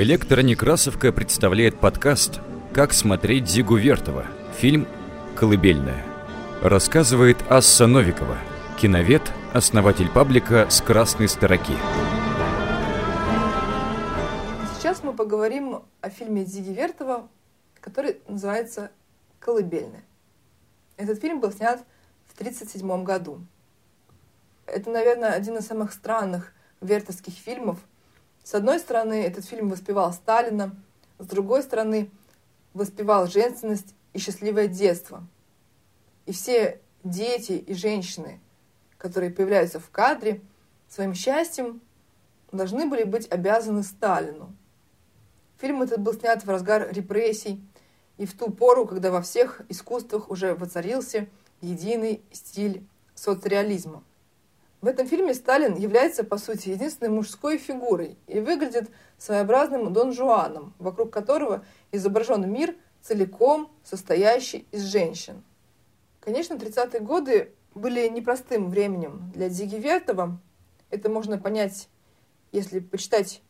Электронекрасовка представляет подкаст «Как смотреть Зигу Вертова». Фильм «Колыбельная». Рассказывает Асса Новикова, киновед, основатель паблика «С красной строки». Сейчас мы поговорим о фильме Зиги Вертова, который называется «Колыбельная». Этот фильм был снят в 1937 году. Это, наверное, один из самых странных вертовских фильмов – с одной стороны, этот фильм воспевал Сталина, с другой стороны, воспевал женственность и счастливое детство. И все дети и женщины, которые появляются в кадре, своим счастьем должны были быть обязаны Сталину. Фильм этот был снят в разгар репрессий и в ту пору, когда во всех искусствах уже воцарился единый стиль соцреализма. В этом фильме Сталин является, по сути, единственной мужской фигурой и выглядит своеобразным Дон Жуаном, вокруг которого изображен мир, целиком состоящий из женщин. Конечно, 30-е годы были непростым временем для Зиги Вертова. Это можно понять, если почитать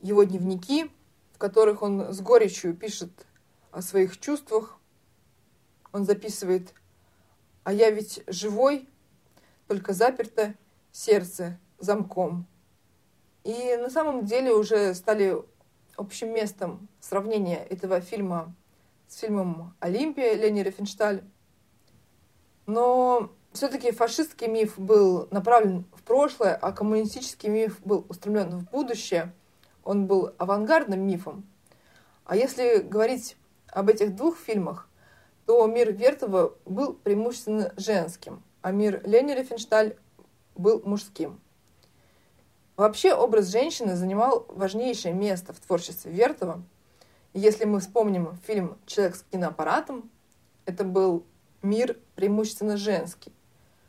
его дневники, в которых он с горечью пишет о своих чувствах. Он записывает «А я ведь живой, только заперто сердце замком. И на самом деле уже стали общим местом сравнения этого фильма с фильмом «Олимпия» Лени Рефеншталь. Но все-таки фашистский миф был направлен в прошлое, а коммунистический миф был устремлен в будущее. Он был авангардным мифом. А если говорить об этих двух фильмах, то мир Вертова был преимущественно женским, а мир Лени Рефеншталь был мужским. Вообще образ женщины занимал важнейшее место в творчестве Вертова. Если мы вспомним фильм «Человек с киноаппаратом», это был мир преимущественно женский.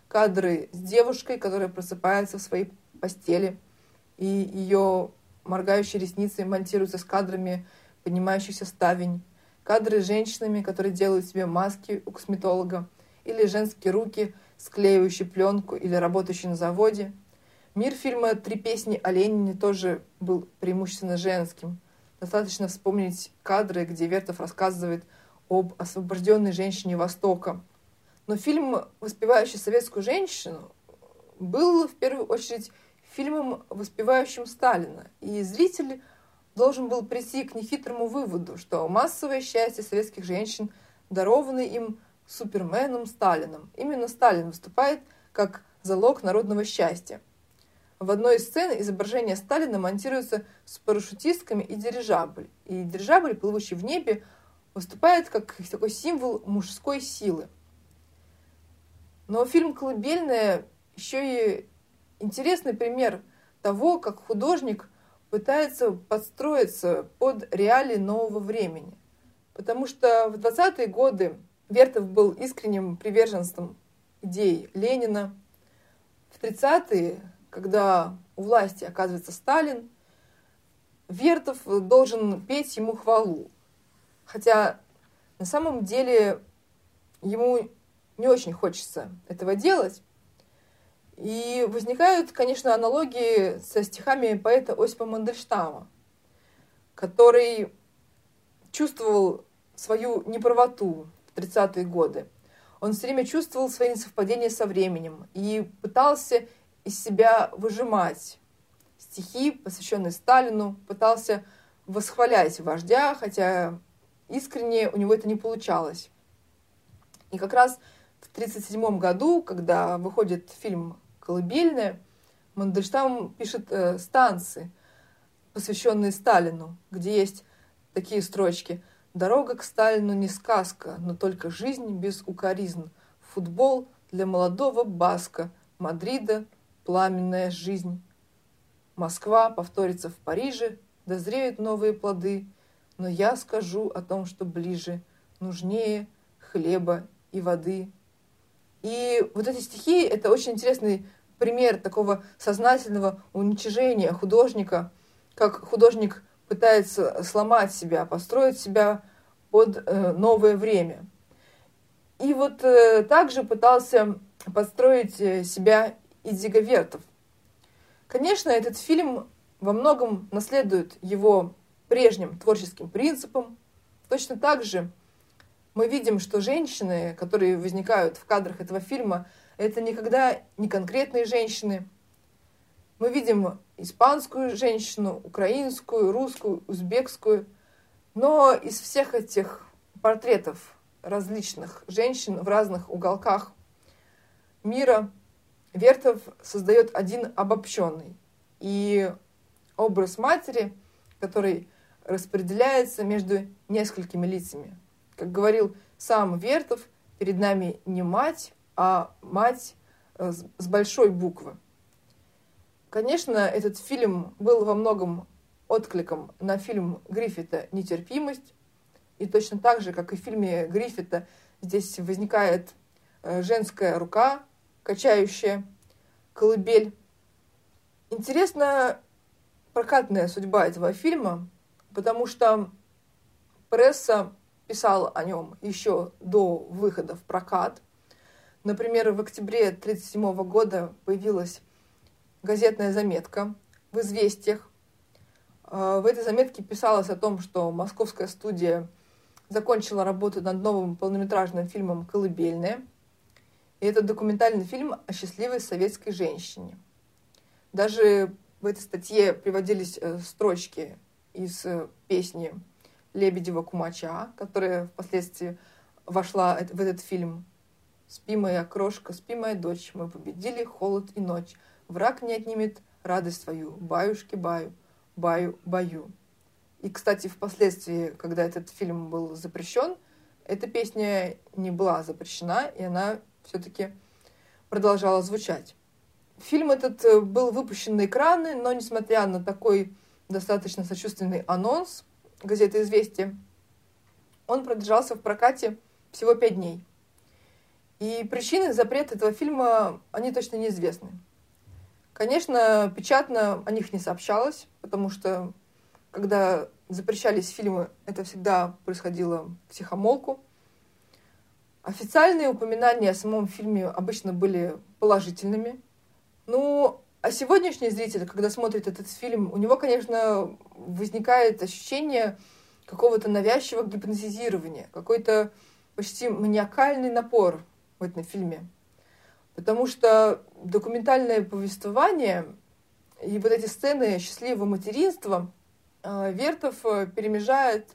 Кадры с девушкой, которая просыпается в своей постели, и ее моргающие ресницы монтируются с кадрами поднимающихся ставень. Кадры с женщинами, которые делают себе маски у косметолога, или женские руки, склеивающий пленку или работающий на заводе. Мир фильма «Три песни о Ленине» тоже был преимущественно женским. Достаточно вспомнить кадры, где Вертов рассказывает об освобожденной женщине Востока. Но фильм, воспевающий советскую женщину, был в первую очередь фильмом, воспевающим Сталина. И зритель должен был прийти к нехитрому выводу, что массовое счастье советских женщин, дарованное им суперменом Сталином. Именно Сталин выступает как залог народного счастья. В одной из сцен изображение Сталина монтируется с парашютистками и дирижабль. И дирижабль, плывущий в небе, выступает как такой символ мужской силы. Но фильм «Колыбельная» еще и интересный пример того, как художник пытается подстроиться под реалии нового времени. Потому что в 20-е годы Вертов был искренним приверженцем идей Ленина. В 30-е, когда у власти оказывается Сталин, Вертов должен петь ему хвалу. Хотя на самом деле ему не очень хочется этого делать. И возникают, конечно, аналогии со стихами поэта Осипа Мандельштама, который чувствовал свою неправоту 30-е годы. Он все время чувствовал свои несовпадения со временем и пытался из себя выжимать стихи, посвященные Сталину, пытался восхвалять вождя, хотя искренне у него это не получалось. И как раз в 1937 году, когда выходит фильм «Колыбельная», Мандельштам пишет э, станции, посвященные Сталину, где есть такие строчки – Дорога к Сталину не сказка, но только жизнь без укоризн. Футбол для молодого Баска, Мадрида – пламенная жизнь. Москва повторится в Париже, дозреют новые плоды, но я скажу о том, что ближе, нужнее хлеба и воды. И вот эти стихи – это очень интересный пример такого сознательного уничижения художника, как художник пытается сломать себя, построить себя под э, новое время. И вот э, также пытался построить э, себя и Вертов. Конечно, этот фильм во многом наследует его прежним творческим принципам. Точно так же мы видим, что женщины, которые возникают в кадрах этого фильма, это никогда не конкретные женщины. Мы видим испанскую женщину, украинскую, русскую, узбекскую. Но из всех этих портретов различных женщин в разных уголках мира Вертов создает один обобщенный. И образ матери, который распределяется между несколькими лицами. Как говорил сам Вертов, перед нами не мать, а мать с большой буквы. Конечно, этот фильм был во многом откликом на фильм Гриффита «Нетерпимость». И точно так же, как и в фильме Гриффита, здесь возникает э, женская рука, качающая колыбель. Интересна прокатная судьба этого фильма, потому что пресса писала о нем еще до выхода в прокат. Например, в октябре 1937 года появилась газетная заметка в «Известиях». А, в этой заметке писалось о том, что московская студия закончила работу над новым полнометражным фильмом «Колыбельная». И это документальный фильм о счастливой советской женщине. Даже в этой статье приводились э, строчки из э, песни Лебедева Кумача, которая впоследствии вошла в этот фильм. «Спи, моя крошка, спи, моя дочь, мы победили холод и ночь. Враг не отнимет радость свою, баюшки баю, баю, баю». И, кстати, впоследствии, когда этот фильм был запрещен, эта песня не была запрещена, и она все-таки продолжала звучать. Фильм этот э, был выпущен на экраны, но несмотря на такой достаточно сочувственный анонс газеты «Известия», он продержался в прокате всего пять дней. И причины запрета этого фильма, они точно неизвестны. Конечно, печатно о них не сообщалось, потому что когда запрещались фильмы, это всегда происходило в тихомолку. Официальные упоминания о самом фильме обычно были положительными – ну, а сегодняшний зритель, когда смотрит этот фильм, у него, конечно, возникает ощущение какого-то навязчивого гипнотизирования, какой-то почти маниакальный напор в этом фильме. Потому что документальное повествование и вот эти сцены счастливого материнства э, Вертов э, перемежает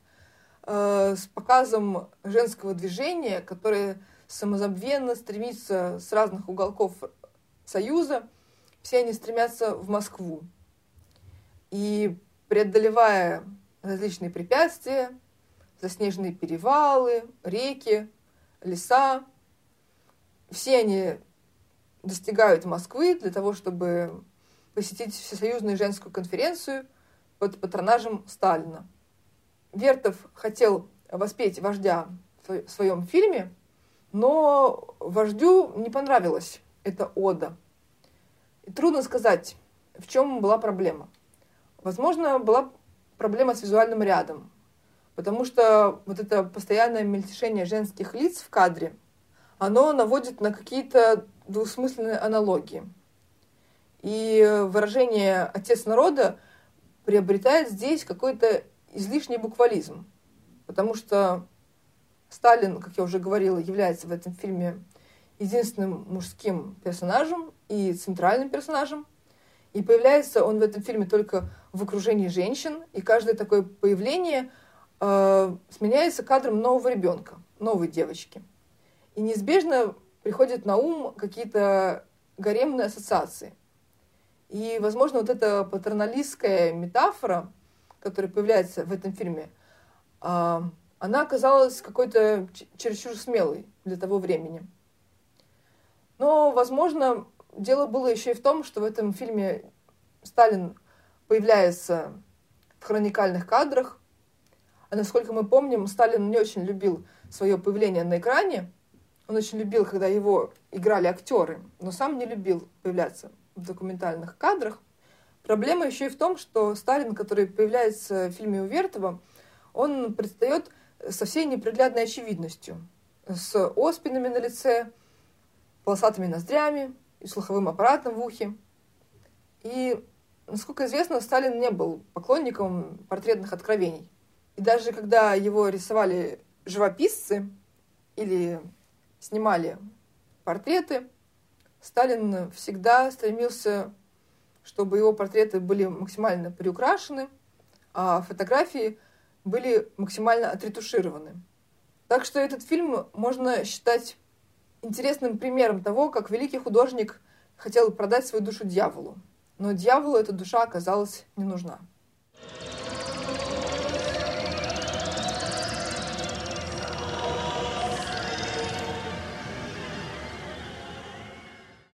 э, с показом женского движения, которое самозабвенно стремится с разных уголков Союза все они стремятся в Москву. И преодолевая различные препятствия, заснеженные перевалы, реки, леса, все они достигают Москвы для того, чтобы посетить Всесоюзную женскую конференцию под патронажем Сталина. Вертов хотел воспеть вождя в своем фильме, но вождю не понравилась эта ода – и трудно сказать, в чем была проблема. Возможно, была проблема с визуальным рядом, потому что вот это постоянное мельтешение женских лиц в кадре, оно наводит на какие-то двусмысленные аналогии. И выражение «отец народа» приобретает здесь какой-то излишний буквализм, потому что Сталин, как я уже говорила, является в этом фильме единственным мужским персонажем, и центральным персонажем. И появляется он в этом фильме только в окружении женщин, и каждое такое появление э, сменяется кадром нового ребенка, новой девочки. И неизбежно приходят на ум какие-то гаремные ассоциации. И, возможно, вот эта патерналистская метафора, которая появляется в этом фильме, э, она оказалась какой-то чересчур смелой для того времени. Но, возможно, дело было еще и в том, что в этом фильме Сталин появляется в хроникальных кадрах. А насколько мы помним, Сталин не очень любил свое появление на экране. Он очень любил, когда его играли актеры, но сам не любил появляться в документальных кадрах. Проблема еще и в том, что Сталин, который появляется в фильме Увертова, он предстает со всей неприглядной очевидностью, с оспинами на лице, полосатыми ноздрями, и слуховым аппаратом в ухе. И насколько известно, Сталин не был поклонником портретных откровений. И даже когда его рисовали живописцы или снимали портреты, Сталин всегда стремился, чтобы его портреты были максимально приукрашены, а фотографии были максимально отретушированы. Так что этот фильм можно считать интересным примером того, как великий художник хотел продать свою душу дьяволу. Но дьяволу эта душа оказалась не нужна.